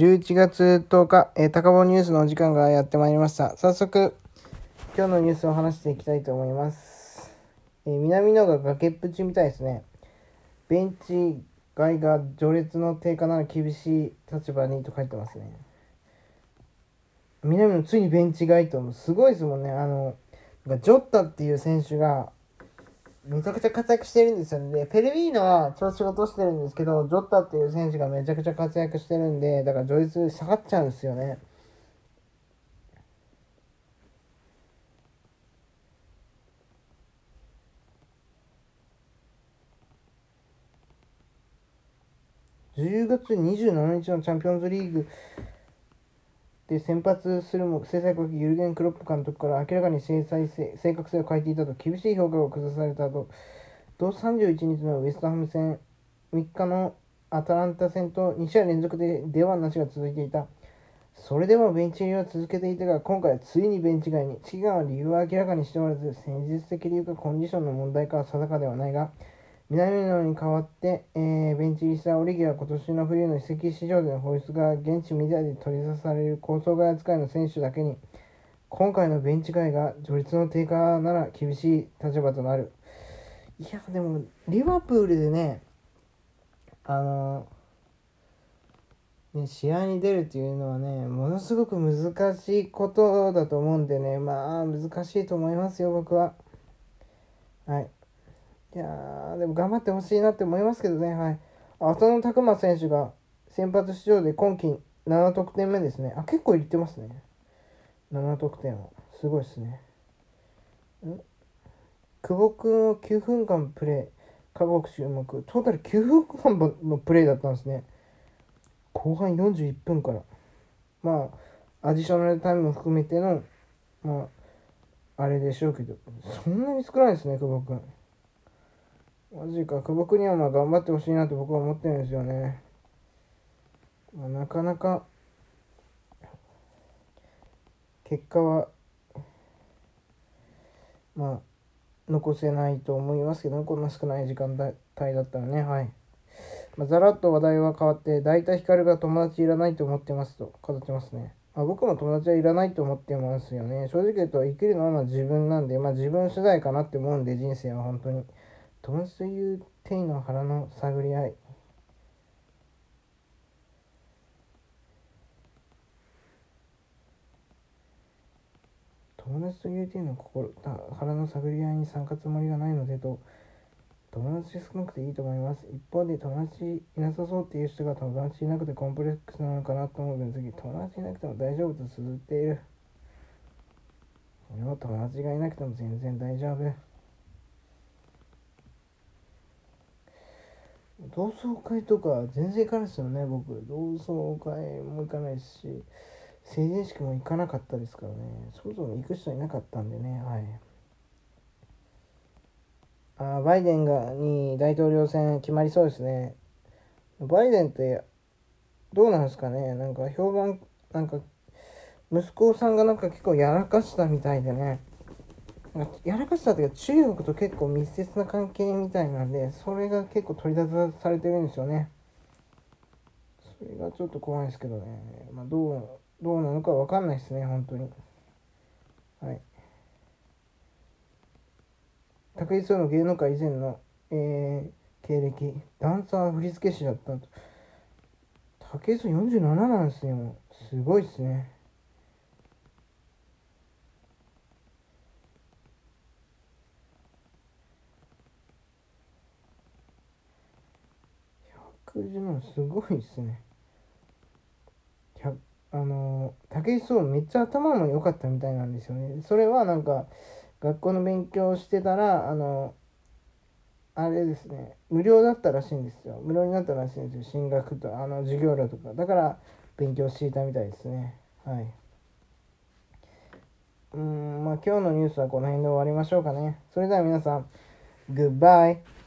11月10日、えー、高坊ニュースのお時間がやってまいりました。早速、今日のニュースを話していきたいと思います。えー、南野が崖っぷちみたいですね。ベンチ外が序列の低下なら厳しい立場にと書いてますね。南野ついにベンチ外と、すごいですもんね。あの、ジョッタっていう選手が、めちゃくちゃ活躍してるんですよね。で、フェルビーノは調子落としてるんですけど、ジョッタっていう選手がめちゃくちゃ活躍してるんで、だから序列下がっちゃうんですよね。10月27日のチャンピオンズリーグで先発するも制裁国ユルゲン・クロップ監督から明らかに制裁性正確性を変えていたと厳しい評価を下されたと同31日のウェストハム戦3日のアタランタ戦と2試合連続で出番なしが続いていた。それでもベンチ入りは続けていたが今回はついにベンチ外に期間は理由は明らかにしておらず戦術的理由かコンディションの問題かは定かではないが南野に代わって、えー、ベンチ入りしたオリギは今年の冬の移籍市場での放出が現地メディアで取り沙汰される高層外扱いの選手だけに今回のベンチ外が序列の低下なら厳しい立場となる。いやでもリバプールでねあのね、試合に出るっていうのはねものすごく難しいことだと思うんでねまあ難しいと思いますよ僕は。はい。いやー、でも頑張ってほしいなって思いますけどね、はい。浅野拓磨選手が先発出場で今季7得点目ですね。あ、結構いってますね。7得点は。すごいですね。ん？久保君を9分間プレー、過酷注目。トータル9分間のプレーだったんですね。後半41分から。まあ、アディショナルタイムも含めての、まあ、あれでしょうけど、そんなに少ないですね、久保君。マジか、久保君にはまあ頑張ってほしいなと僕は思ってるんですよね。まあ、なかなか、結果は、まあ、残せないと思いますけど、こんな少ない時間帯だったらね、はい。まあ、ざらっと話題は変わって、大体光が友達いらないと思ってますと語ってますね。まあ、僕も友達はいらないと思ってますよね。正直言うと生きるのはま自分なんで、まあ自分次第かなって思うんで、人生は本当に。友達という体の腹の探り合い友達という体の心腹の探り合いに参加つもりがないのでと友達少なくていいと思います一方で友達いなさそうっていう人が友達いなくてコンプレックスなのかなと思う分析友達いなくても大丈夫と綴っている？俺は友達がいなくても全然大丈夫同窓会とか全然行かないですよね僕。同窓会も行かないし成人式も行かなかったですからね。そもそも行く人いなかったんでねはい。あバイデンがに大統領選決まりそうですね。バイデンってどうなんですかね？なんか評判なんか息子さんがなんか結構やらかしたみたいでね。やらかしたというか中国と結構密接な関係みたいなんでそれが結構取り沙汰されてるんですよね。それがちょっと怖いですけどね。まあどうどうなのか分かんないですね本当に。はい。武井壮の芸能界以前の、えー、経歴ダンサー振付師だったと。武井壮47なんですよすごいですね。110万すごいっすね。あの武井壮めっちゃ頭も良かったみたいなんですよね。それはなんか学校の勉強してたらあのあれですね無料だったらしいんですよ。無料になったらしいんですよ。進学とあの授業料とか。だから勉強していたみたいですね。はい。うんまあ今日のニュースはこの辺で終わりましょうかね。それでは皆さんグッバイ。